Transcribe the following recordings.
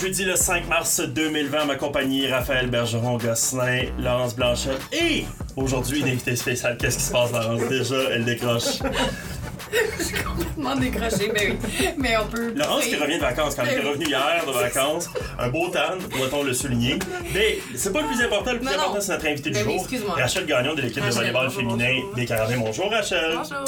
Jeudi le 5 mars 2020, ma compagnie Raphaël Bergeron-Gosselin, Laurence Blanchette et aujourd'hui une invitée spéciale. Qu'est-ce qui se passe, Laurence? Déjà, elle décroche. Je suis complètement décroché, mais oui. Mais on peut. Laurence qui revient de vacances, quand elle est revenue hier de vacances, un beau tan, doit-on le souligner. Mais c'est pas le plus important, le plus Non, important c'est notre invité du oui, jour, excuse-moi. Rachel Gagnon de l'équipe de volleyball féminin des Carabins. Bonjour Rachel. Bonjour.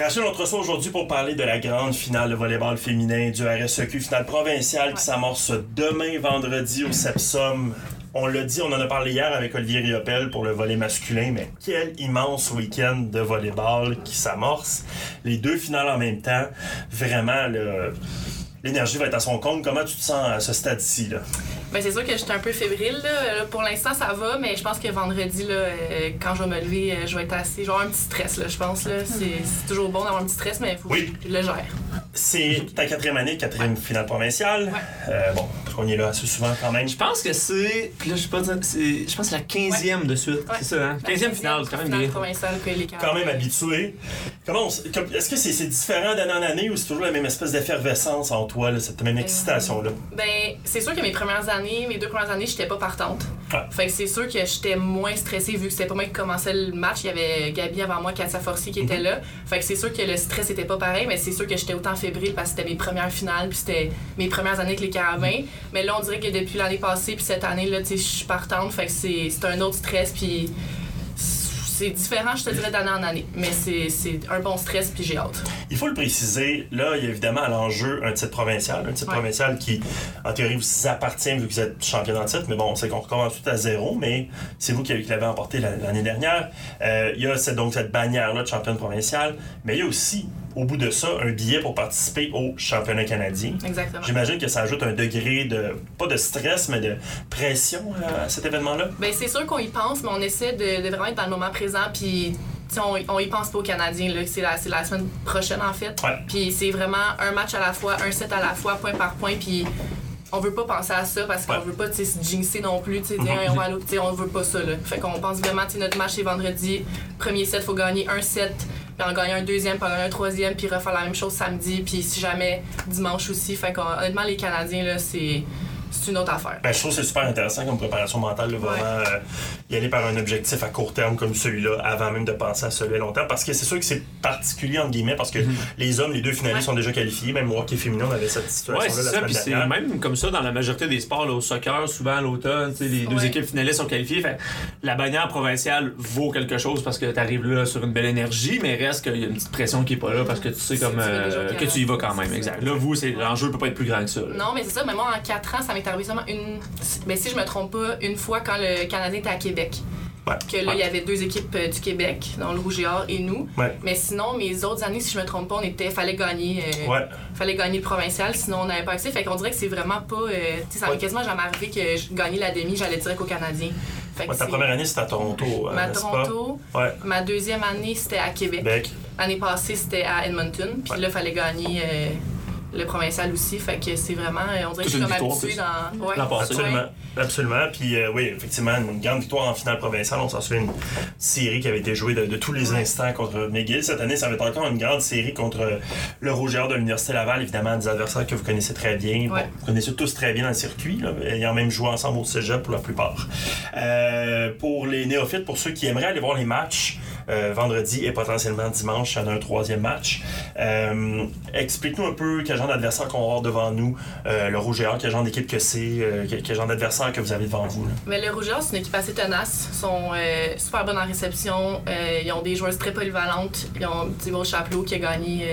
Rachel, on te reçoit aujourd'hui pour parler de la grande finale de volleyball féminin du RSEQ, finale provinciale qui s'amorce demain vendredi au Sepsum. On l'a dit, on en a parlé hier avec Olivier Riopel pour le volet masculin, mais quel immense week-end de volleyball qui s'amorce. Les deux finales en même temps. Vraiment, le- l'énergie va être à son compte. Comment tu te sens à ce stade-ci? Là? Ben, c'est sûr que j'étais un peu fébrile. Là. Là, Pour l'instant, ça va, mais je pense que vendredi, là, euh, quand je vais me lever, euh, je vais être assez. Je vais avoir un petit stress, là, je pense. là. C'est c'est toujours bon d'avoir un petit stress, mais il faut Oui. que je le gère. C'est ta quatrième année, quatrième finale provinciale. Ouais. Euh, bon, on y est là assez souvent quand même. Je pense que c'est. Puis là, je sais pas dire. c'est- Je pense que c'est la 15e de suite. Ouais. C'est ça, hein? 15e finale, c'est quand même finale bien. provinciale que les quand même habitué. Comment on Est-ce que c'est c'est différent d'année en année ou c'est toujours la même espèce d'effervescence en toi, là, cette même excitation-là? Ben, c'est sûr que mes premières années, mes deux premières années, j'étais pas partante. Ouais. Fait que c'est sûr que j'étais moins stressée vu que c'était pas moi qui commençais le match. Il y avait Gabi avant moi, Katia Forcier qui était Mhm. là. Fait que c'est sûr que le stress était pas pareil, mais c'est sûr que j'étais autant fébrile parce que c'était mes premières finales, puis c'était mes premières années avec les Carabins. Mais là, on dirait que depuis l'année passée, puis cette année, là, tu sais, je suis partante. Fait que c'est un autre stress, puis c'est différent, je te dirais, d'année en année. Mais c'est un bon stress, puis j'ai hâte. Il faut le préciser, là, il y a évidemment à l'enjeu un titre provincial, un titre Ouais. provincial qui, en théorie, vous appartient vu que vous êtes champion en titre, mais bon, c'est qu'on recommence tout à zéro, mais c'est vous qui, l'avez emporté la- l'année dernière. Euh, il y a cette, donc cette bannière-là de championne provinciale, mais il y a aussi, au bout de ça, un billet pour participer au championnat canadien. Exactement. J'imagine que ça ajoute un degré de, pas de stress, mais de pression à cet événement-là. Ben, c'est sûr qu'on y pense, mais on essaie de, de vraiment être dans le moment présent, puis on, on y pense pas aux Canadiens, là, c'est la, c'est la semaine prochaine en fait. Ouais. Puis c'est vraiment un match à la fois, un set à la fois, point par point, puis on veut pas penser à ça parce qu'on Ouais. Veut pas se jinxer non plus, tu Hey, on va on veut pas ça. Là. Fait qu'on pense vraiment, notre match c'est vendredi, premier set, faut gagner un set, puis en gagner un deuxième, puis en gagner un troisième, puis refaire la même chose samedi, puis si jamais dimanche aussi. Fait qu'honnêtement, les Canadiens, là, c'est c'est une autre affaire. Ben, je trouve que c'est super intéressant comme préparation mentale, de vraiment euh, y aller par un objectif à court terme comme celui-là, avant même de penser à celui à long terme. Parce que c'est sûr que c'est particulier, entre guillemets, parce que les hommes, les deux finalistes Ouais. sont déjà qualifiés. Même au hockey féminin, on avait cette situation-là Ouais, c'est la ça. semaine c'est même comme ça dans la majorité des sports, là, au soccer, souvent à l'automne, les deux équipes finalistes sont qualifiées. Fait, la bannière provinciale vaut quelque chose parce que tu arrives là sur une belle énergie, mais reste qu'il y a une petite pression qui est pas là parce que tu sais comme euh, que tu y vas quand même. Exact. ça. Là, vous, l'enjeu peut pas être plus grand que ça. là. Non, mais c'est ça. Mais moi, en 4 ans, ça m'est arrivé seulement une. Ben, si je me trompe pas, une fois quand le Canadien était à Québec. Ouais. Que là, il y avait deux équipes euh, du Québec, dans le Rouge et Or et nous. Ouais. Mais sinon, mes autres années, si je me trompe pas, on était. Fallait gagner. euh. Fallait gagner le provincial, sinon on n'avait pas accès. Fait qu'on dirait que c'est vraiment pas. euh, tu sais, ça m'est quasiment jamais arrivé que je gagnais la demi, j'allais direct au Canadien. Fait que Ouais, ta première année, c'était à Toronto, euh, Ma Toronto. pas? Ma deuxième année, c'était à Québec. Bec. L'année passée, c'était à Edmonton. Puis là, il fallait gagner le provincial aussi. Fait que c'est vraiment. euh, On dirait que je suis comme habituée dans. Ouais. Absolument. Ouais. Absolument. Puis euh, oui, effectivement, une grande victoire en finale provinciale. On s'en souvient une série qui avait été jouée de, de tous les Ouais. instants contre McGill. Cette année, ça va être encore une grande série contre le Rouge et Or de l'Université Laval. Évidemment, des adversaires que vous connaissez très bien. Bon, vous connaissez tous très bien dans le circuit, là, ayant même joué ensemble au cégep pour la plupart. Euh, pour les néophytes, pour ceux qui aimeraient aller voir les matchs, vendredi et potentiellement dimanche, en a un troisième match. Euh, Explique-nous un peu quel genre d'adversaire qu'on va avoir devant nous, euh, le Rouge et Or, quel genre d'équipe que c'est, euh, quel, quel genre d'adversaire que vous avez devant vous. là? Mais le Rouge et Or, c'est une équipe assez tenace. Ils sont euh, super bonnes en réception. Euh, ils ont des joueuses très polyvalentes. Ils ont Thibaut Chapelot qui a gagné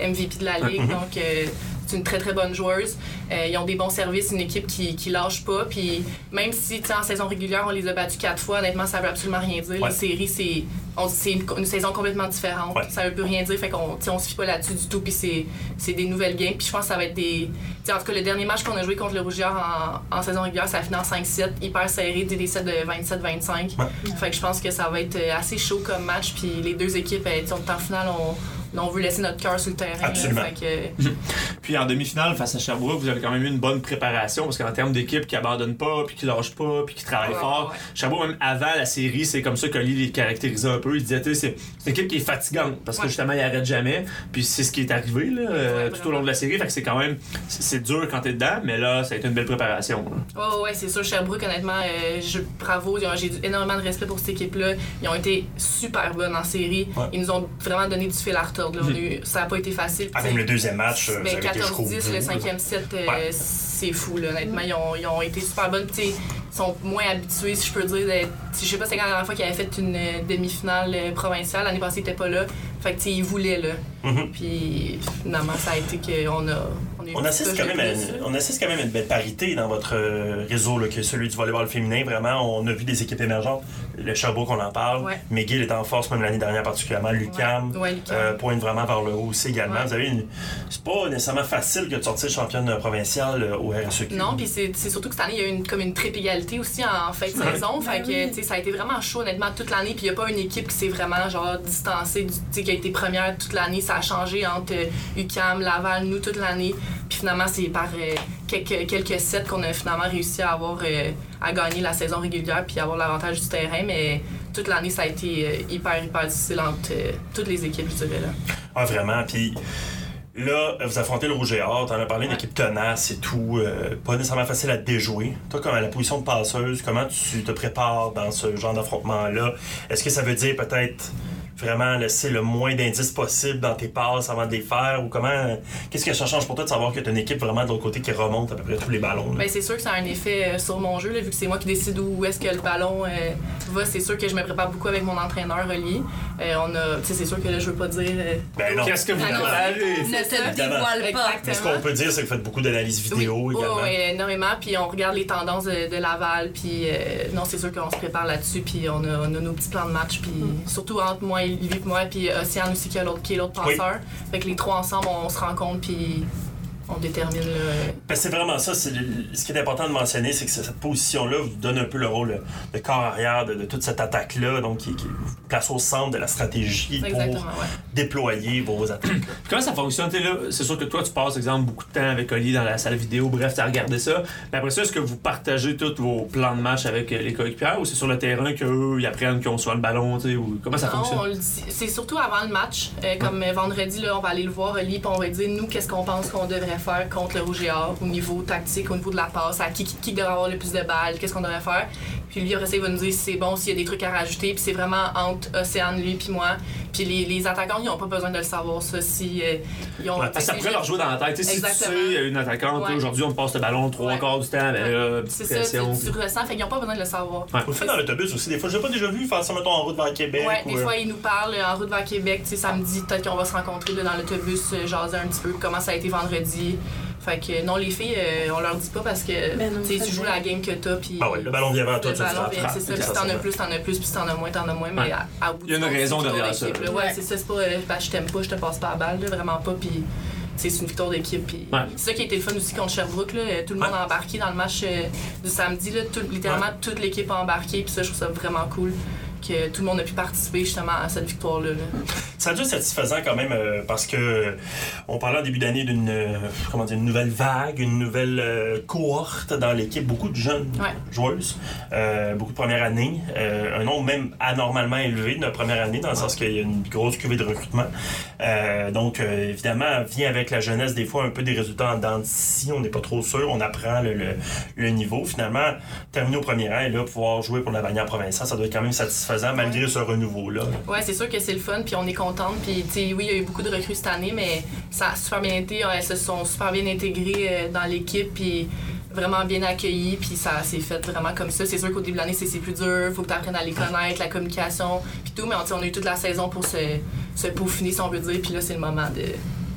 euh, MVP de la Ligue. Mhm. Donc, euh, c'est une très très bonne joueuse. Euh, ils ont des bons services, une équipe qui, qui lâche pas. Puis même si en saison régulière on les a battus quatre fois, honnêtement ça veut absolument rien dire. Ouais. Les séries c'est c'est une, une saison complètement différente. Ouais. Ça veut plus rien dire. Fait qu'on on se fie pas là-dessus du tout. Puis c'est des nouvelles games. Puis je pense que ça va être des. en tout cas le dernier match qu'on a joué contre le Or en, en saison régulière, ça a fini en 5-7, hyper serré, des sets de 27-25. Ouais. Fait que je pense que ça va être euh, assez chaud comme match. Puis les deux équipes, en finale, on, on veut laisser notre cœur sur le terrain. Absolument. Que, Puis en demi-finale, face à Sherbrooke, vous avez quand même eu une bonne préparation parce qu'en termes d'équipe qui abandonne pas, puis qui lâche pas, puis qui travaille Ouais, fort. ouais. Sherbrooke, même avant la série, c'est comme ça qu'Oli les caractérisait un peu. Il disait, tu sais, c'est une équipe qui est fatigante parce que justement, il arrête jamais. Puis c'est ce qui est arrivé là, euh, tout au long de la série. Fait que c'est quand même, c'est dur quand t'es dedans, mais là, ça a été une belle préparation. là. Ouais, ouais, c'est sûr. Sherbrooke, honnêtement, euh, je, bravo. J'ai énormément de respect pour cette équipe-là. Ils ont été super bonnes en série. Ils nous ont vraiment donné du fil à retordre. Là. On a eu- ça n'a pas été facile. Ah, même le deuxième match, euh, jusqu'au 14-10, bout. le cinquième set, euh, c'est fou, là, honnêtement. Ils ont, ils ont été super bonnes. Ils sont moins habitués, si je peux dire. Je sais pas, c'est quand la dernière fois qu'ils avaient fait une euh, demi-finale provinciale. L'année passée, ils n'étaient pas là. Fait que, ils voulaient, là. Mhm. Puis, finalement, ça a été qu'on a. On, On une assiste, quand même à, là. on assiste quand même à une belle parité dans votre réseau, là, que celui du volleyball féminin. Vraiment, on a vu des équipes émergentes. Le Sherbrooke, on en parle. Ouais. McGill est en force, même l'année dernière particulièrement. Lucam Ouais, euh, pointe vraiment vers le haut aussi également. Ouais. Vous avez une... C'est pas nécessairement facile que de sortir championne provinciale euh, au RSEQ. Non, puis c'est surtout que cette année, il y a eu une, comme une triple égalité aussi en fin de Ouais. saison. Fait Ben que, ça a été vraiment chaud, honnêtement, toute l'année. Puis il n'y a pas une équipe qui s'est vraiment, genre, distancée, du- tu sais, qui a été première toute l'année. Ça a changé entre euh, UCAM, Laval, nous, toute l'année. Puis finalement, c'est par euh, quelques, quelques sets qu'on a finalement réussi à avoir, euh, à gagner la saison régulière puis avoir l'avantage du terrain. Mais toute l'année, ça a été euh, hyper, hyper difficile entre toutes les équipes, je dirais, là. Ah, vraiment. Puis là, vous affrontez le Rouge et Or. T'en as parlé, une équipe tenace et tout. euh, pas nécessairement facile à déjouer. Toi, comme à la position de passeuse, comment tu te prépares dans ce genre d'affrontement-là? Est-ce que ça veut dire peut-être vraiment laisser le moins d'indices possible dans tes passes avant de les faire? Ou comment. Qu'est-ce que ça change pour toi de savoir que tu as une équipe vraiment de l'autre côté qui remonte à peu près tous les ballons? là? Ben, c'est sûr que ça a un effet euh, sur mon jeu, là, vu que c'est moi qui décide où est-ce que le ballon euh, va. C'est sûr que je me prépare beaucoup avec mon entraîneur Oli. Euh, on a, tu sais, c'est sûr que là, je veux pas dire. euh, Ben non. Qu'est-ce que vous Ah non. préparez? Ne te dévoile pas. Exactement. Mais ce qu'on peut dire, c'est que vous faites beaucoup d'analyses vidéo oui, également. Oh, ouais, énormément. Puis on regarde les tendances de, de Laval. Puis euh, non, c'est sûr qu'on se prépare là-dessus. Puis on a, on a nos petits plans de match. Puis surtout entre moi et Livy et moi. Puis Océane aussi qui, est l'autre- qui est l'autre Oui. passeur. Fait que les trois ensemble, on se rencontre. Puis on détermine. là, Ben, c'est vraiment ça. c'est le- ce qui est important de mentionner, c'est que cette position-là vous donne un peu le rôle de corps arrière de, de toute cette attaque-là, donc qui, qui vous place au centre de la stratégie exactement, pour ouais. déployer vos attaques. Puis Comment ça fonctionne? C'est sûr que toi, tu passes, exemple, beaucoup de temps avec Oli dans la salle vidéo, bref, tu as regardé ça. Mais après ça, est-ce que vous partagez tous vos plans de match avec euh, les coéquipiers ou c'est sur le terrain qu'eux, ils apprennent qu'on soit le ballon, t'sais, ou comment ça Non, fonctionne? on le dit. C'est surtout avant le match. Euh, comme euh, vendredi, là, on va aller le voir, Oli, puis on va dire, nous, qu'est-ce qu'on pense qu'on devrait faire contre le Rouge et Or au niveau tactique, au niveau de la passe, à qui, qui, qui devrait avoir le plus de balles, qu'est-ce qu'on devrait faire? Puis lui, après ça, il va nous dire si c'est bon, s'il y a des trucs à rajouter. Puis c'est vraiment entre Océane, lui, puis moi. Puis les, les attaquants, ils n'ont pas besoin de le savoir, ça. Si, euh, ils ont, Ouais, Parce que ça pourrait leur jouer dans la tête. T'sais, si Exactement. tu sais, une attaquante, Ouais. aujourd'hui, on passe le ballon trois Ouais. quarts du temps, ben C'est ça, tu, tu ressens, fait qu'ils n'ont pas besoin de le savoir. Ouais. Vous le faites dans l'autobus aussi. Des fois, je l'ai pas déjà vu faire ça, mettons, en route vers Québec. Ouais, ou, des euh, fois, ils nous parlent euh, en route vers Québec, tu sais, samedi, peut-être qu'on va se rencontrer là, dans l'autobus, euh, jaser un petit peu comment ça a été vendredi. Fait que non, les filles, euh, on leur dit pas parce que Ben non, tu joues la game que t'as, puis. Ah ouais, le ballon vient vers toi, le tu ballon vient, c'est ça. Puis t'en as plus, t'en as plus, puis si t'en as moins, t'en as moins. Mais Ouais. à, à bout Il y a une raison derrière ça. là. Ouais, Ouais. c'est ça, c'est pas euh, bah, je t'aime pas, je te passe pas la balle, là, vraiment pas. Puis c'est une victoire d'équipe. Puis Ouais. c'est ça qui a été le fun aussi contre Sherbrooke. Là. Tout le monde Ouais. a embarqué dans le match euh, du samedi. Là. Tout- littéralement, toute l'équipe a embarqué. Puis ça, je trouve ça vraiment cool que tout le monde a pu participer justement à cette victoire-là. là. Ça a dû être satisfaisant quand même euh, parce que euh, on parlait en début d'année d'une euh, comment dire une nouvelle vague, une nouvelle euh, cohorte dans l'équipe, beaucoup de jeunes Ouais. joueuses, beaucoup de première année, un nombre même anormalement élevé de première année dans le sens qu'il y a une grosse cuvée de recrutement. Donc évidemment vient avec la jeunesse des fois un peu des résultats en dents de scie, on n'est pas trop sûr, on apprend le, le- le niveau. Finalement, terminer au premier rang et là pouvoir jouer pour la bannière provinciale, ça doit être quand même satisfaisant malgré ce renouveau là. Ouais, c'est sûr que c'est le fun, puis on est contente. Puis, tu sais, oui, il y a eu beaucoup de recrues cette année, mais ça a super bien été. Elles se sont super bien intégrées euh, dans l'équipe, puis vraiment bien accueillies, puis ça s'est fait vraiment comme ça. C'est sûr qu'au début de l'année, c'est plus dur, faut que tu apprennes à les connaître, la communication, puis tout, mais on, on a eu toute la saison pour se, se peaufiner, si on veut dire, puis là, c'est le moment de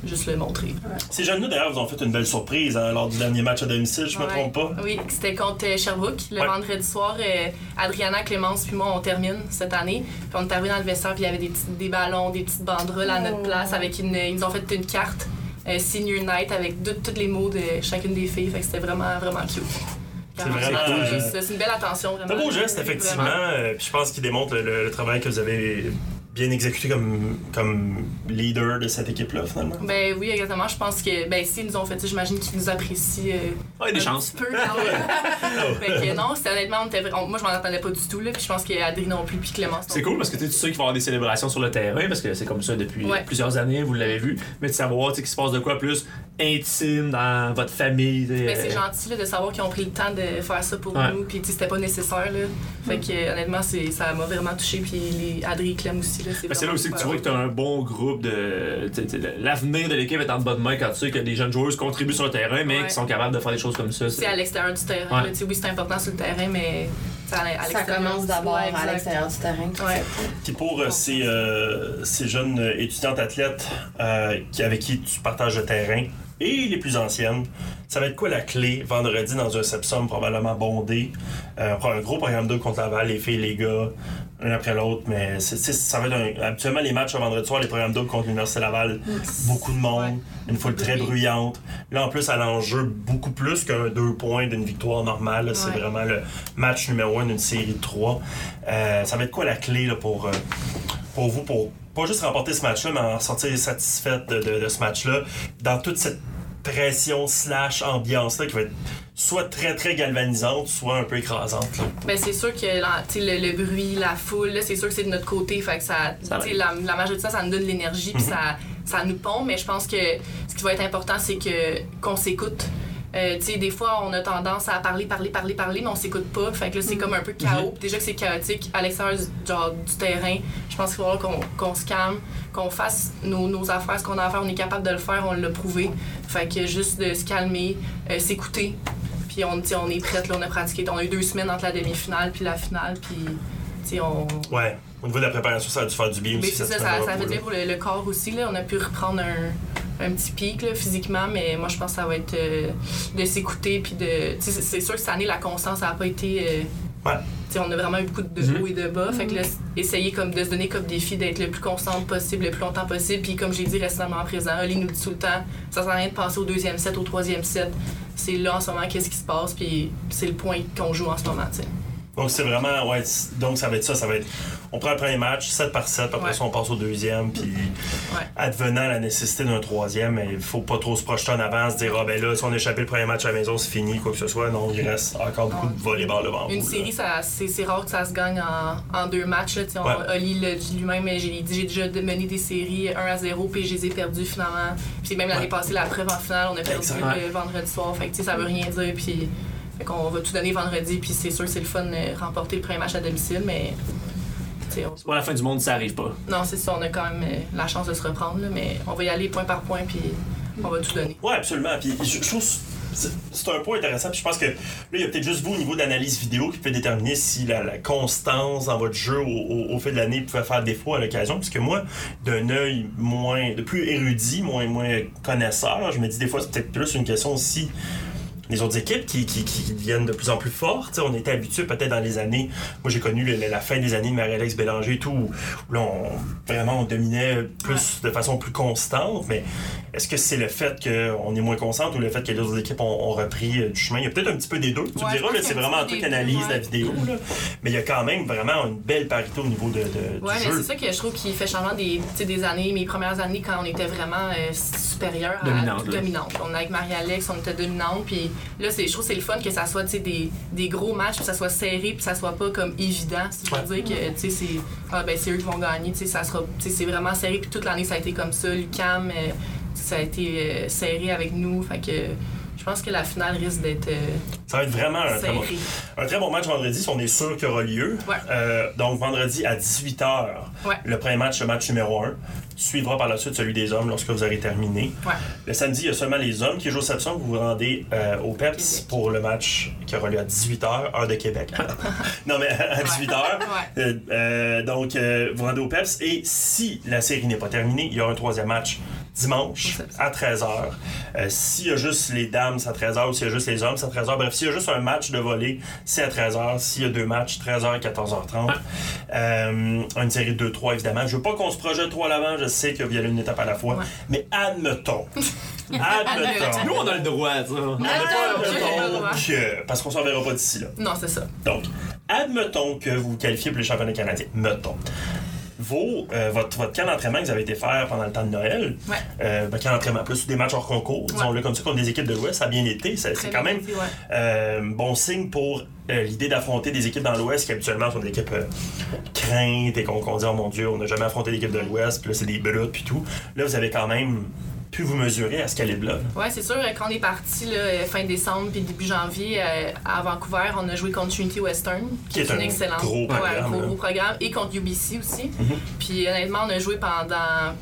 juste le montrer. Ces jeunes-là, d'ailleurs, vous ont fait une belle surprise hein, lors du dernier match à domicile, je me Ouais. trompe pas. Oui, c'était contre euh, Sherbrooke. Le Ouais. vendredi soir, euh, Adriana, Clémence puis moi, on termine cette année. Puis on est arrivé dans le vestiaire, puis il y avait des, petits, des ballons, des petites banderoles à notre Oh. place. avec une, Ils nous ont fait une carte euh, Senior Night avec tous les mots de chacune des filles. Fait que c'était vraiment, vraiment cute. C'est vraiment, cool, euh, C'est une belle attention, vraiment. C'est un beau geste, effectivement. Euh, puis je pense qu'il démontre le, le- le travail que vous avez bien exécuté comme, comme leader de cette équipe-là, finalement. Ben oui, exactement. Je pense que, ben, s'ils nous ont fait ça, j'imagine qu'ils nous apprécient. euh, Ouais, Ah, des un chances. petit peu, quand même. fait que non, c'était honnêtement, on était vra- on- moi je m'en attendais pas du tout, là. Puis je pense qu'Adri non plus, puis Clémence. non C'est cool parce que tu sais, tu sais qu'il va y avoir des célébrations sur le terrain parce que c'est comme ça depuis Ouais. plusieurs années, vous l'avez vu. Mais de savoir tu sais, qu'il se passe de quoi plus intime dans votre famille. c'est euh, gentil là, de savoir qu'ils ont pris le temps de faire ça pour Ouais. nous, puis tu sais, c'était pas nécessaire. Là. Fait que euh, honnêtement, c'est, ça m'a vraiment touché, puis les Adri et Clem aussi. C'est, Ben, là aussi que tu vois que tu as un bon groupe de. L'avenir de l'équipe est en bonne main quand tu sais que des jeunes joueurs contribuent sur le terrain, mais Ouais. qui sont capables de faire des choses comme ça. C'est à l'extérieur du terrain. Ouais. là. Oui, c'est important sur le terrain, mais à, Ça commence d'abord Ouais, à l'extérieur du terrain. Ouais. Puis pour euh, ces, euh, ces jeunes étudiantes athlètes euh, qui, avec qui tu partages le terrain et les plus anciennes, ça va être quoi la clé vendredi dans un sepsum probablement bondé? Euh, un gros programme 2 contre Laval, les filles, les gars, un après l'autre, mais c'est, ça va être un- habituellement les matchs le vendredi soir, les programmes 2 contre l'Université Laval, beaucoup de monde, une foule très bruyante. Là en plus à l'enjeu beaucoup plus qu'un deux points d'une victoire normale. C'est vraiment le match numéro un d'une série de trois. Euh, ça va être quoi la clé là, pour, euh, pour vous, pour pas juste remporter ce match-là, mais en sortir satisfaite de, de- de ce match-là, dans toute cette pression slash ambiance-là qui va être soit très très galvanisante, soit un peu écrasante. là. Ben, c'est sûr que sais, le, le bruit, la foule, là, c'est sûr que c'est de notre côté. Fait que ça, la, la majorité de ça, ça nous donne de l'énergie, puis ça, ça nous pompe. Mais je pense que ce qui va être important, c'est que qu'on s'écoute. Euh, tu sais, des fois, on a tendance à parler, parler, parler, parler, mais on s'écoute pas. Fait que là, c'est comme un peu chaos. Puis Déjà que c'est chaotique à l'extérieur du, terrain, je pense qu'il va falloir qu'on qu'on se calme, qu'on fasse nos, nos affaires, ce qu'on a à faire. On est capable de le faire, on l'a prouvé. Fait que juste de se calmer, euh, s'écouter. Puis on, on est prête, là, on a pratiqué. On a eu deux semaines entre la demi-finale puis la finale. Puis, tu sais, on. Ouais, au niveau de la préparation, ça a dû faire du bien Mais aussi. ça, ça, ça semaine-là, fait bien pour le, le corps aussi. Là. On a pu reprendre un, un petit pic là, physiquement, mais moi je pense que ça va être euh, de s'écouter. Puis de. C'est sûr que cette année, la constance, ça n'a pas été. euh, Ouais. on a vraiment eu beaucoup de Mhm. hauts et de bas. Fait que là, essayer comme de se donner comme défi d'être le plus constante possible, le plus longtemps possible. Puis comme j'ai dit récemment présent, Oli nous dit tout le temps, ça sert à rien de passer au deuxième set, au troisième set. C'est là en ce moment qu'est-ce qui se passe, puis c'est le point qu'on joue en ce moment. tu sais. Donc c'est vraiment, ouais, donc ça va être ça, ça va être, on prend le premier match, 7 par 7, après Ouais. ça on passe au deuxième, puis Ouais. advenant la nécessité d'un troisième, il faut pas trop se projeter en avant, se dire, ah ben là, si on a échappé le premier match à la maison, c'est fini, quoi que ce soit, non, il reste encore beaucoup de volleyball devant Une vous, série, c'est, rare que ça se gagne en, en deux matchs. Là, on-. Oli l'a dit lui-même, mais j'ai déjà mené des séries 1 à 0, puis je les ai perdues finalement. Puis même l'année passée, la preuve en finale, on a perdu le vendredi soir. Fait que ça veut rien dire. Puis fait qu'on va tout donner vendredi, puis c'est sûr que c'est le fun de remporter le premier match à domicile, mais. Pas la fin du monde ça arrive pas. Non, c'est ça, on a quand même euh, la chance de se reprendre, là, mais on va y aller point par point, puis on va tout donner. Ouais, absolument. Puis je, je trouve que c'est un point intéressant. Puis je pense que là, il y a peut-être juste vous au niveau d'analyse vidéo qui peut déterminer si la, la constance dans votre jeu au, au, au fil de l'année pouvait faire défaut à l'occasion. Parce que moi, d'un œil moins, de plus érudit, moins, moins connaisseur, je me dis des fois, c'est peut-être plus une question aussi les autres équipes qui, qui, deviennent de plus en plus fortes. On était habitué peut-être dans les années. Moi, j'ai connu la fin des années de Marie-Alex Bélanger et tout, où, là, vraiment, on dominait plus de façon plus constante. Mais est-ce que c'est le fait qu'on est moins constante ou le fait que les autres équipes ont, ont repris euh, du chemin? Il y a peut-être un petit peu des deux. Tu me Ouais, je diras, c'est vraiment des deux, analyse ouais. la vidéo. Là. Mais il y a quand même vraiment une belle parité au niveau de, de- Ouais, du mais jeu. c'est ça que je trouve qui fait changement des, tu sais, des années, mes premières années quand on était vraiment euh, supérieur à Dominante, dominante. On avec Marie-Alex, on était dominante, puis là c'est je trouve que c'est le fun que ça soit tu sais, des, des gros matchs, puis ça soit serré, puis ça soit pas comme évident, si je veux dire que tu sais c'est ah ben c'est eux qui vont gagner, tu sais ça sera tu sais c'est vraiment serré puis toute l'année ça a été comme ça, Lucam euh, ça a été euh, serré avec nous, fait que je pense que la finale risque d'être euh, Ça va être vraiment un très, bon, un très bon match vendredi, si on est sûr qu'il aura lieu. Ouais. Euh, donc, vendredi à 18h, Ouais. le premier match, le match numéro 1. Suivra par la suite celui des hommes lorsque vous aurez terminé. Ouais. Le samedi, il y a seulement les hommes qui jouent cette Vous vous rendez euh, au PEPS Québec. pour le match qui aura lieu à 18h, heure de Québec. non, mais à 18h. Ouais. Euh, euh, donc, euh, vous rendez au PEPS. Et si la série n'est pas terminée, il y aura un troisième match dimanche à 13h. Euh, s'il y a juste les dames, c'est à 13h. Ou s'il y a juste les hommes, c'est à 13h. Bref, s'il y a juste un match de volley, c'est à 13h. S'il y a deux matchs, 13h et 14h30. Euh, une série de 2-3, évidemment. Je veux pas qu'on se projette trop à l'avant. Je sais qu'il y a une étape à la fois. Ouais. Mais admettons. admettons. Nous, on a le droit, ça. Admettons Admettons, j'ai pas le droit. que. Parce qu'on s'en verra pas d'ici là. Non, c'est ça. Donc, admettons que vous vous qualifiez pour les championnats canadiens. Mettons. Vos, euh, votre, votre camp d'entraînement que vous avez été faire pendant le temps de Noël, Ouais. euh, ben, camp d'entraînement plus des matchs hors concours, disons-le comme ça, contre des équipes de l'Ouest, ça a bien été. C'est quand même été, ouais. euh, bon signe pour euh, l'idée d'affronter des équipes dans l'Ouest qui habituellement sont des équipes craintes et qu'on qu'on dit, oh mon Dieu, on n'a jamais affronté l'équipe de l'Ouest, puis là c'est des brutes, puis tout. Là, vous avez quand même pu vous mesurer à ce calibre-là. Ouais, c'est sûr, quand on est parti là, fin décembre puis début janvier euh, à Vancouver, on a joué contre Trinity Western, Qui est une un excellente. gros Ouais, programme, un gros, là. gros programme, et contre UBC aussi. Mhm. Puis honnêtement, on a joué pendant,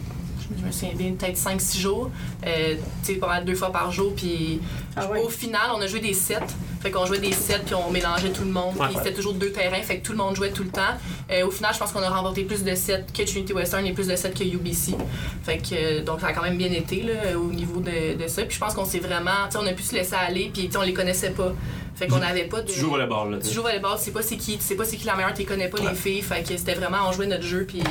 je me souviens bien, peut-être 5-6 jours. Euh, tu sais, pas mal deux fois par jour. Puis Ah ouais. au final, on a joué des sets. Fait qu'on jouait des sets, puis on mélangeait tout le monde. Ouais. Puis c'était toujours deux terrains, fait que tout le monde jouait tout le temps. Euh, au final, je pense qu'on a remporté plus de sets que Trinity Western et plus de sets que UBC. Fait que, euh, donc ça a quand même bien été là, au niveau de, de ça. Puis je pense qu'on s'est vraiment, tu sais, on a pu se laisser aller, puis tu sais, on les connaissait pas. Fait qu'on n'avait pas de. Tu joues au volleyball, là. tu joues au volleyball, tu sais pas c'est qui, tu sais pas c'est qui la meilleure, tu les connais pas Ouais. les filles. Fait que c'était vraiment, on jouait notre jeu, puis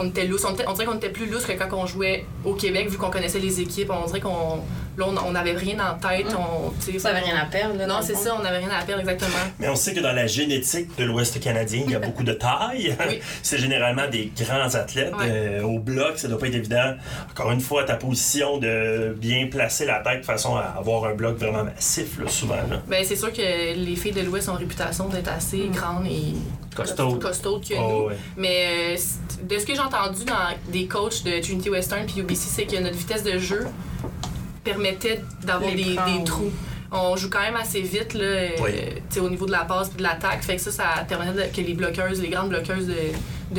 on était on dirait qu'on était plus loose que quand on jouait au Québec, vu qu'on connaissait les équipes. On dirait qu'on là, on on n'avait rien en tête. On, tu sais, Ça avait rien à perdre. Là, Non, c'est ça, on n'avait rien à perdre exactement. Mais on sait que dans la génétique de l'Ouest canadien, il y a beaucoup de taille. Oui. C'est généralement des grands athlètes. Ouais. Euh, au bloc, ça doit pas être évident. Encore une fois, ta position de bien placer la tête de façon à avoir un bloc vraiment massif, là, souvent. Là. Ben, c'est sûr que les filles de l'Ouest ont réputation d'être assez grandes et Costaud. costaudes que nous. Oh, ouais. Mais euh, de ce que j'ai entendu dans des coachs de Trinity Western puis UBC, c'est que notre vitesse de jeu permettait d'avoir des, trous. On joue quand même assez vite là, euh, Oui. tu sais, au niveau de la passe et de l'attaque. Fait que ça, ça permettait que les bloqueuses, les grandes bloqueuses de,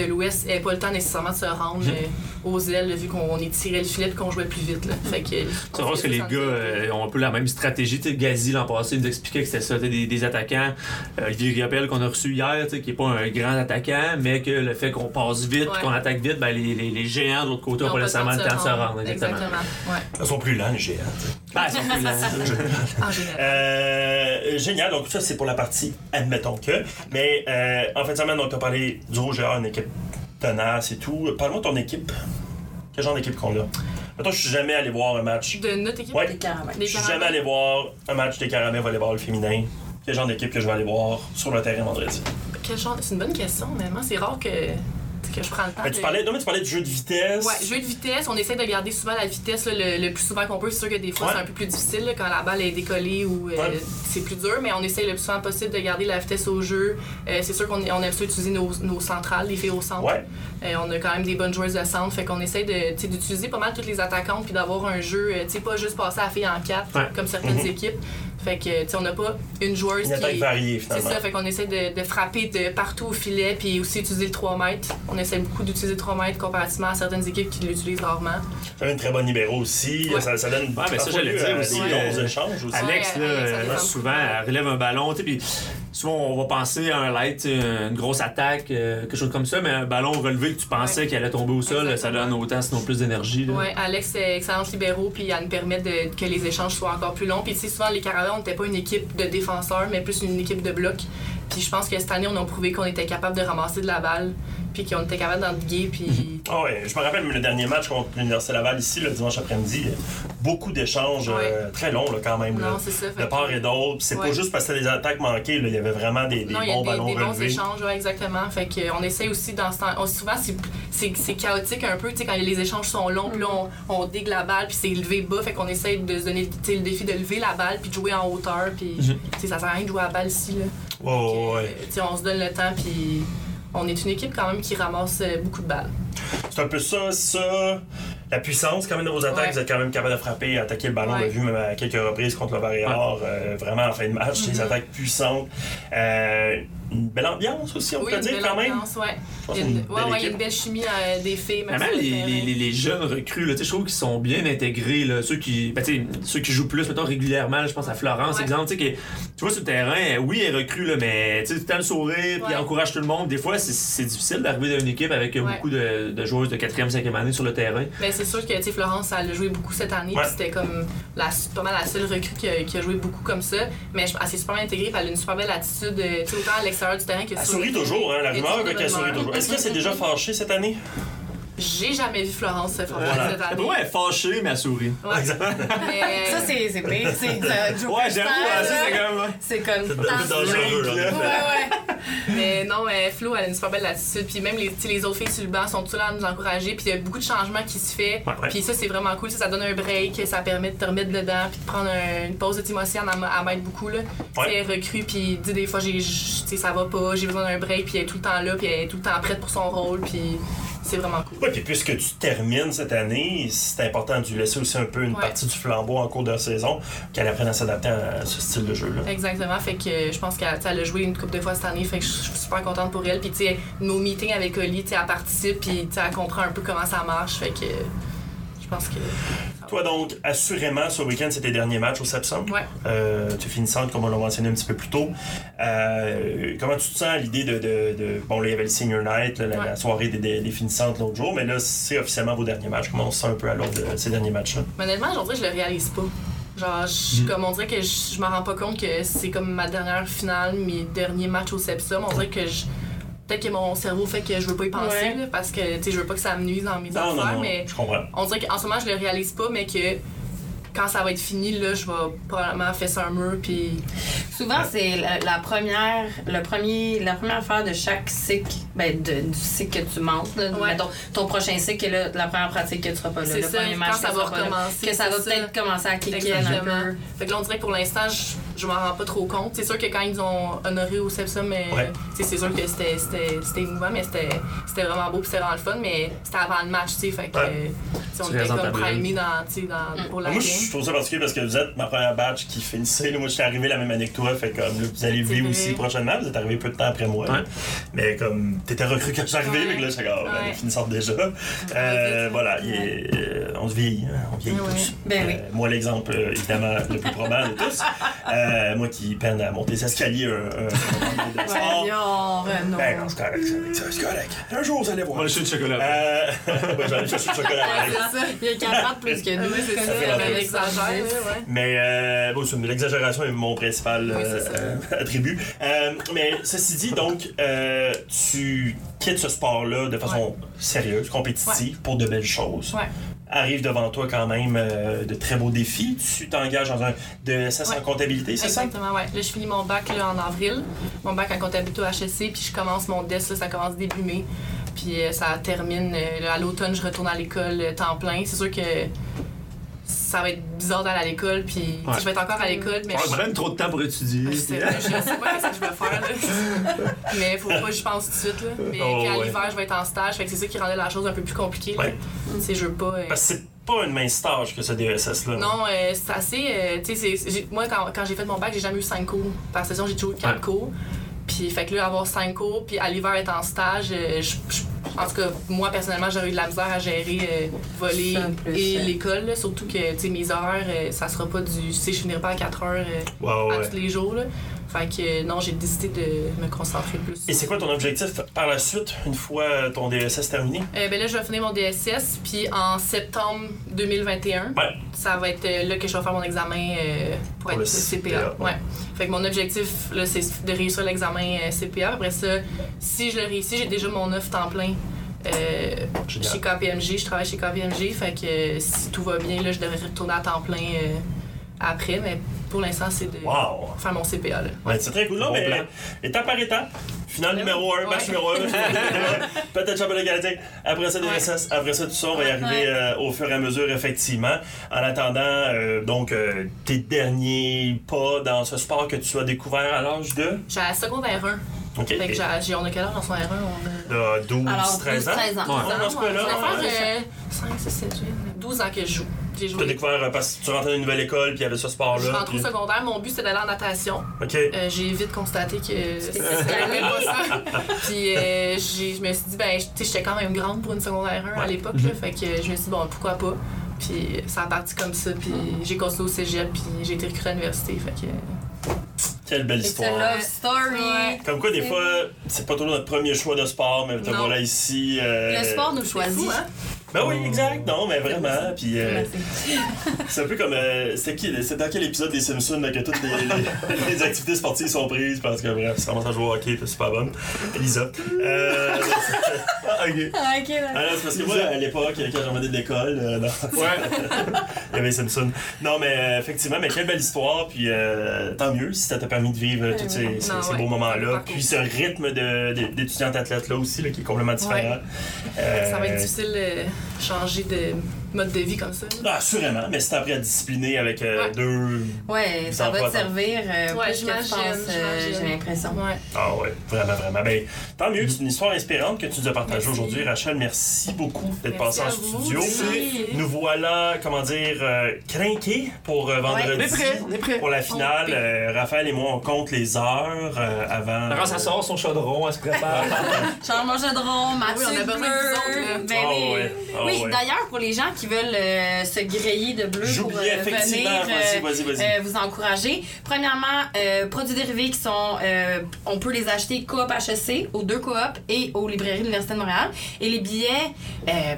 de l'Ouest n'aient pas le temps nécessairement de se rendre Mhm. Euh, aux ailes vu qu'on étirait le filet et qu'on jouait plus vite. Là. Fait que, C'est vrai que les gars euh, ont un peu la même stratégie. Tu sais, Gazi, l'an passé, nous expliquait que c'était ça, des, des attaquants. Euh, Olivier Riopel, qu'on a reçu hier, qui n'est pas un grand attaquant, mais que le fait qu'on passe vite, Ouais. qu'on attaque vite, ben, les, les, les géants de l'autre côté Ils n'ont ont pas nécessairement le temps de se rendre. Exactement. Exactement. Ouais. Ils sont plus lents, les géants. sais. Ben, ils sont plus lents. En général. Euh, génial, donc ça c'est pour la partie admettons que. Mais euh, en fin de semaine, tu as parlé du Rouge une équipe tenace et tout. Parle-moi de ton équipe. Quel genre d'équipe qu'on a? Mettons, je suis jamais allé voir un match. De notre équipe. Ouais. Des Je suis Carabins. jamais allé voir un match des Caramels volleyball féminin. Quel genre d'équipe que je vais aller voir sur le terrain vendredi? Quel genre- C'est une bonne question, honnêtement. C'est rare que, que je prends le temps. Ben, tu de- parlais, non, mais tu parlais jeu de vitesse. Ouais, jeu de vitesse, on essaie de garder souvent la vitesse là, le, le plus souvent qu'on peut. C'est sûr que des fois, Ouais. c'est un peu plus difficile là, quand la balle est décollée ou euh, Ouais. c'est plus dur, mais on essaie le plus souvent possible de garder la vitesse au jeu. Euh, c'est sûr qu'on on aime ça utiliser nos, nos centrales, les filles au centre. Ouais. Euh, on a quand même des bonnes joueuses de centre, fait qu'on essaie de, tu d'utiliser pas mal toutes les attaquantes puis d'avoir un jeu, tu sais, pas juste passer à la fille en quatre comme certaines Mhm. équipes. Fait que, tu sais, on n'a pas une joueuse Une qui variée, c'est finalement. ça, fait qu'on essaie de, de frapper de partout au filet, puis aussi utiliser le 3 mètres. On essaie beaucoup d'utiliser le 3 mètres comparativement à certaines équipes qui l'utilisent rarement. J'avais une très bonne libéro aussi. Ouais. Ça, ça donne Ouais, mais ça, j'allais dire aussi, des euh, échanges aussi. Alex, Ouais, là, Alex, ça euh, souvent, elle relève un ballon, tu sais, puis souvent, on va penser à un light, une grosse attaque, euh, quelque chose comme ça, mais un ballon relevé que tu pensais Ouais. qu'il allait tomber au sol, ça donne autant, sinon plus d'énergie. Ouais, Alex est excellente libéraux, puis elle nous permet de, que les échanges soient encore plus longs. Puis tu sais, souvent, les Caravans, on n'était pas une équipe de défenseurs, mais plus une équipe de bloc. Puis je pense que cette année, on a prouvé qu'on était capable de ramasser de la balle, puis qu'on était capable d'endiguer, puis... Ah ouais, je me rappelle le dernier match contre l'Université Laval ici, le dimanche après-midi. Beaucoup d'échanges euh, très longs là, quand même. là. Non, c'est ça. de que- part et d'autre. Puis C'est pas juste parce que c'était des attaques manquées, là. il y avait vraiment des, des non, il y a bons des, ballons des bons échanges, ouais, exactement. Fait que, euh, on essaie aussi dans ce temps. on- souvent, c'est- c'est c'est chaotique un peu, tu sais, quand les échanges sont longs, puis là, on, on digue la balle, puis c'est levé bas. Fait qu'on essaie de se donner le défi de lever la balle, puis de jouer en hauteur. Puis, tu sais, ça sert à rien de jouer à la balle ici, là. Ouais, Euh, on se donne le temps, puis on est une équipe quand même qui ramasse euh, beaucoup de balles. C'est un peu ça, ça. La puissance quand même de vos attaques, Ouais. vous êtes quand même capable de frapper, attaquer le ballon. On l'a vu même à quelques reprises contre le Varior, euh, vraiment en fin de match, des Mhm. attaques puissantes. Euh, une belle ambiance aussi, on oui, peut dire quand même. ambiance, ouais. Je pense une, une ouais, belle ouais, il y a une belle chimie euh, des filles, même les, les, les, les jeunes recrues, là, tu sais, je trouve qu'ils sont bien intégrés. Là, ceux, qui, ben, ceux qui jouent plus, mettons, régulièrement, je pense à Florence, exemple. Tu sais, que- tu vois, sur le terrain, oui, elle est recrue, là, mais tu sais, tout le sourire, puis elle encourage tout le monde. Des fois, c'est- difficile d'arriver dans une équipe avec beaucoup de, de joueuses de 4e, 5e année sur le terrain. Mais c'est sûr que Florence, elle a joué beaucoup cette année, puis c'était comme la, pas mal la seule recrue qui a, qui a joué beaucoup comme ça. Mais elle s'est super bien intégrée, elle a une super belle attitude, euh, autant à l'extérieur du terrain que Elle sourit toujours, hein, la rumeur qu'elle sourit toujours. Est-ce qu'elle s'est déjà fâchée cette année? J'ai jamais vu Florence se fâcher Voilà. cette année. Ouais, elle est fâchée, mais elle sourit. Ouais. Mais- Ça, c'est euh, Joker Ouais, j'avoue, ouais, ça, c'est quand même. C'est comme. C'est dangereux, Ouais, là. ouais. Mais non, euh, Flo, elle a une super belle attitude. Puis même les, autres filles sur le banc sont toutes là à nous encourager. Puis il y a beaucoup de changements qui se fait. Ouais, ouais. Puis ça, c'est vraiment cool. Ça, ça donne un break, ça permet de te remettre dedans. Puis de prendre un- une pause de m'a- elle m'aide beaucoup. Là. Ouais. Elle recrue, puis dit des fois, j'ai, ça va pas, j'ai besoin d'un break. Puis elle est tout le temps là, puis elle est tout le temps prête pour son rôle. Puis c'est vraiment cool. Ouais, puis puisque tu termines cette année, c'est important de lui laisser aussi un peu une Ouais. partie du flambeau en cours de saison, qu'elle apprenne à s'adapter à ce style de jeu-là. Exactement. Fait que euh, je pense qu'elle a joué une couple de fois cette année. Fait que je suis super contente pour elle. Puis, tu sais, nos meetings avec Oli, tu sais, elle participe. Puis, tu sais, elle comprend un peu comment ça marche. Fait que euh, je pense que. Toi, donc, assurément, ce week-end, c'est tes derniers matchs au Sepsum? Ouais. Euh, tu finis centre, comme on l'a mentionné un petit peu plus tôt. Euh, comment tu te sens à l'idée de, de, de- Bon, là, il y avait le Senior Night, là, la, Ouais. la soirée des, des, des finissantes l'autre jour, mais là, c'est officiellement vos derniers matchs. Comment on se sent un peu à l'ordre de ces derniers matchs-là? Honnêtement, aujourd'hui, je le réalise pas. Genre, je, comme on dirait que je, je m'en rends pas compte que c'est comme ma dernière finale, mes derniers matchs au Sepsum. On dirait que je. Peut-être que mon cerveau fait que je veux pas y penser, Ouais. là, parce que, tu sais, je veux pas que ça me nuise dans mes Non, affaires, non, mais je comprends. on dirait qu'en ce moment, je le réalise pas, mais que quand ça va être fini, là, je vais probablement faire ça un mur, puis. Souvent, c'est la, la première, le premier, la première affaire de chaque cycle, ben, de- du cycle que tu montes. Là, Ouais. Mettons, ton prochain cycle, là, la première pratique que tu seras pas là. C'est le ça, premier quand match ça va recommencer, Que ça va peut-être commencer à kicker un peu. Fait que là, on dirait que pour l'instant, je, je m'en rends pas trop compte. C'est sûr que quand ils ont honoré au Sepsum, mais Ouais. c'est sûr que c'était- c'était c'était émouvant, mais c'était c'était vraiment beau c'était vraiment le fun. Mais c'était avant le match, tu sais. Fait que Ouais. on était comme primés dans, dans, pour la Moi, game. je trouve ça particulier parce que vous êtes ma première batch qui finissait. Moi, je suis arrivé la même année que toi. Fait comme là, vous allez vivre vrai. aussi prochainement. Vous êtes arrivé peu de temps après moi. Ouais. Mais comme t'étais recru quand je suis arrivé, Ouais. mais que là, j'étais comme, Ouais. ouais. finissante déjà. Euh, voilà, est- euh, on se vieillit. hein, on vieillit Ouais. tous. Ben oui. Euh, moi, l'exemple, évidemment, le plus probable de tous. Euh, moi qui peine à monter les escaliers un, un, un, un sport. Voyons, Renaud. Ben non, c'est correct, c'est c'est correct. Un jour, vous allez On va voir. aller chercher le chocolat. Euh, ouais, j'allais chercher le chocolat. C'est ça. Il y a 4 ans de plus que Ah nous. oui, c'est ça. fait exagère, là, ouais. Mais euh, bon, c'est- l'exagération est mon principal Oui, euh, c'est ça. euh, attribut. Euh, mais ceci dit, donc, euh, tu quittes ce sport-là de façon sérieuse, compétitive, pour de belles choses. Ouais. Arrive devant toi quand même euh, de très beaux défis. Tu t'engages dans un DSS en Ouais. comptabilité, c'est ça? Exactement, ouais. Là, je finis mon bac là, en avril, mon bac en comptabilité au HSC, puis je commence mon DES, là, ça commence début mai. Puis euh, ça termine euh, à l'automne, je retourne à l'école temps plein. C'est sûr que ça va être bizarre d'aller à l'école, puis Ouais. je vais être encore à l'école, mais On je, a même trop de temps pour étudier. je sais, je sais pas ce que je vais faire. Là. mais faut pas que je pense tout de suite. Là. Mais Oh, qu'à ouais. l'hiver, je vais être en stage, fait que c'est ça qui rendait la chose un peu plus compliquée. Ouais. Sais, je veux pas. euh, Parce que c'est pas une mince tâche que ce DSS-là. non, euh, c'est assez. euh, tu sais, c'est- moi, quand, quand j'ai fait mon bac, j'ai jamais eu 5 cours. Par session, j'ai toujours eu 4 Ouais. cours. Puis, fait que là, avoir 5 cours, puis à l'hiver être en stage, euh, je- je- en tout cas, moi, personnellement, j'aurais eu de la misère à gérer euh, voler et l'école. Surtout que, tu sais, mes horaires, euh, ça sera pas du. Tu sais, je finirai pas à 4 heures euh, à ouais. tous les jours. Là. Fait que, non, j'ai décidé de me concentrer plus. Et c'est quoi ton objectif par la suite, une fois ton DSS terminé? Euh, ben là, je vais finir mon DSS, puis en septembre 2021, Ouais. ça va être euh, là que je vais faire mon examen euh, pour, Pour être le CPA. CPA, ouais. Ouais. Fait que mon objectif, là, c'est de réussir l'examen euh, CPA. Après ça, si je le réussis, j'ai déjà mon offre temps plein. chez KPMG, je travaille chez KPMG, fait que si tout va bien, là, je devrais retourner à temps plein après, mais pour l'instant, c'est de Wow! faire mon CPA. Là. Ouais, c'est très cool. Non, Bon mais plan. étape par étape. Finale numéro 1, match Ouais. numéro 1, peut-être championnat canadien. Après ça, Ouais. DSS. Après ça, tout ça, on va y Ouais. arriver euh, au fur et à mesure, effectivement. En attendant, euh, donc, euh, tes derniers pas dans ce sport que tu as découvert à l'âge de? J'ai la secondaire 1. OK. Fait que j'ai- j'ai- on a quel âge dans son R1? On a... De 12, Alors, 13 ans? 13 ans. Ouais. Ouais, dans ce cas-là, Ça va ouais. faire 5, 6, 7, 8, 12 ans que je joue. J'ai Tu as joué. découvert euh, parce que tu rentrais dans une nouvelle école puis il y avait ce Je sport-là. rentre au secondaire. Mon but, c'était d'aller en natation. OK. Euh, j'ai vite constaté que c'était pas ça. Puis euh, je me suis dit, ben, tu sais, j'étais quand même grande pour une secondaire 1 à l'époque. là. Fait que je me suis dit, bon, pourquoi pas? Puis ça a parti comme ça. Puis j'ai continué au cégep. Puis j'ai été recrutée à l'université. Fait que. Quelle belle It's a histoire. love story. Ouais. Comme quoi, des C'est- fois, c'est pas toujours notre premier choix de sport, mais te voilà ici. euh, Le sport nous C'est choisit. fou, hein? Ben oui, exact. Non, mais vraiment. Puis euh, c'est un peu comme. euh, c'est qui C'est dans quel épisode des Simpsons là, que toutes les, les- les activités sportives sont prises? Parce que bref, ça commence à jouer au hockey, t'es super bonne. Elisa. Euh, Ah, ok. Ah, ok, là. ah c'est parce que moi, à l'époque, quand venais de l'école, euh, Ouais. il y avait les Simpsons. Non, mais euh, effectivement, mais quelle belle histoire. Puis euh, tant mieux si ça t'a permis de vivre euh, tous ces, ces- Non, ces ouais. beaux moments-là. Parcours. Puis ce rythme de- de- d'étudiante athlète là aussi, là, qui est complètement différent. Ça va être difficile de changer de mode de vie comme ça. Ah, assurément, mais si t'as appris à discipliner avec euh, Ouais. deux. Ouais, ça va te servir euh, Ouais, plus que tu penses, j'imagine, euh, j'ai l'impression. Ouais. Ah ouais, vraiment, vraiment. Ben, tant mieux, c'est une histoire inspirante que tu nous as partagée aujourd'hui. Rachel, merci beaucoup d'être passée en à vous. studio. Merci. Nous voilà, comment dire, euh, crinqués pour euh, vendredi. On est prêts, on est prêts. Pour la finale, Euh, Raphaël et moi, on compte les heures euh, avant. Quand ça sort son chaudron, elle se prépare? Charles Mangedron, Mathieu Oui, on a besoin de vous autres, là. Bleu. Ben Ah oui. ouais, ah oui, d'ailleurs, pour les gens qui veulent euh, se griller de bleu pour euh, venir Vas-y, euh, vas-y, vas-y. vous encourager. Premièrement, produits dérivés qui sont, on peut les acheter coop HEC, aux deux coop et aux librairies de l'Université de Montréal. Et les billets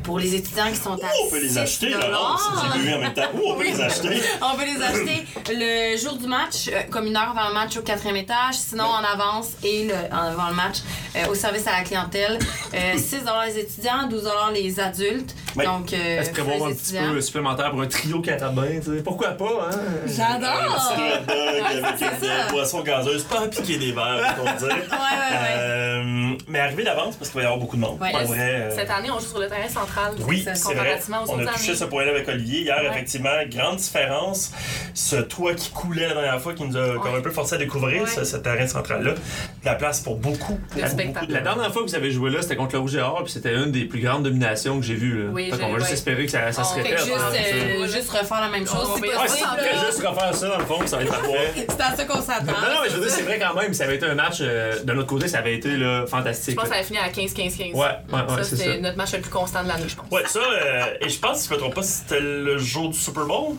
pour les étudiants qui sont à on peut les 6 acheter, là. Vu en même temps. Ouh, on peut les acheter. On peut les acheter le jour du match, comme une heure avant le match au quatrième étage, sinon en avance et le, avant le match au service à la clientèle. Euh, 6 les étudiants, 12 les adultes. Donc, euh, Est-ce prévoir un petit peu supplémentaire pour un trio carabin, tu sais? Pourquoi pas, hein? Un petit J'adore! hot dog avec une euh, boisson gazeuse, pas piquer des verres, pour dire. Ouais, ouais, ouais. Euh, mais arrivé d'avance parce qu'il va y avoir beaucoup de monde. Ouais. Pour vrai, euh, Cette année, on joue sur le terrain central. Oui, c'est vrai. On a touché années. ce point-là avec Olivier hier, Ouais. effectivement. Grande différence. Ce toit qui coulait la dernière fois, qui nous a comme un peu forcé à découvrir Ouais. ce, ce terrain central-là. La place pour beaucoup, De beaucoup, spectacle. beaucoup de La dernière fois que vous avez joué là, c'était contre le Rouge et Or, puis c'était une des plus grandes dominations que j'ai vues. Là. Oui, fait qu'on va juste ouais. espérer que ça, ça se On- répète. juste, hein, euh, juste refaire la même chose, On Ouais, si on juste refaire ça, dans le fond, ça va être parfait. C'est à ça qu'on s'attend. Non, non, mais je veux dire, c'est vrai quand même, ça avait été un match, euh, de notre côté, ça avait été là, Je fantastique. pense que ça a fini à 15-15-15. Ouais, ouais, ouais, ça, c'est c'était ça. notre match le plus constant de l'année, je pense. Ouais, ça, euh, et je pense, si je me trompe pas, c'était le jour du Super Bowl.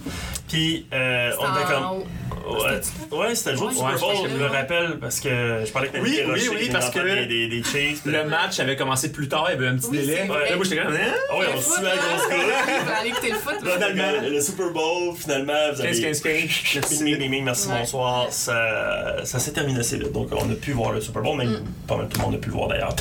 Puis, euh, on était comme. Ouais, ouais c'était le jour du Super Bowl, je me rappelle, parce que je parlais avec Oui, oui, oui, parce que. Le match avait commencé plus tard, il y avait un petit délai. Là, moi, j'étais comme, hein? Ah ouais, on suit à la grosse. Finalement. Le, Super Bowl, finalement, vous avez. 15-15-15. Bing, bing, bing, bing, merci, Ouais. bonsoir. Ça, ça s'est terminé assez vite. Donc, on a pu voir le Super Bowl, même Mm. pas mal tout le monde a pu le voir d'ailleurs.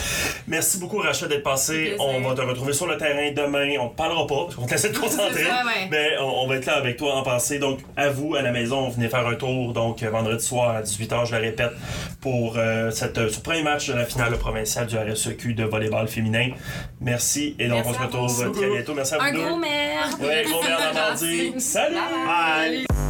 Merci beaucoup, Rachel, d'être passé. On va te retrouver sur le terrain demain. On ne parlera pas, parce qu'on te laisse te concentrer. Mais on, on va être là avec toi en passé. Donc, à vous, à la maison, venez faire un tour. Donc, vendredi soir à 18h, je le répète, pour euh, cette, euh, ce premier match de la finale provinciale du RSEQ de volleyball féminin. Merci. Et donc, Merci on se retrouve très bientôt. Merci à vous Un deux. gros merde! Ouais, gros merde à mardi. Salut! Bye. Bye.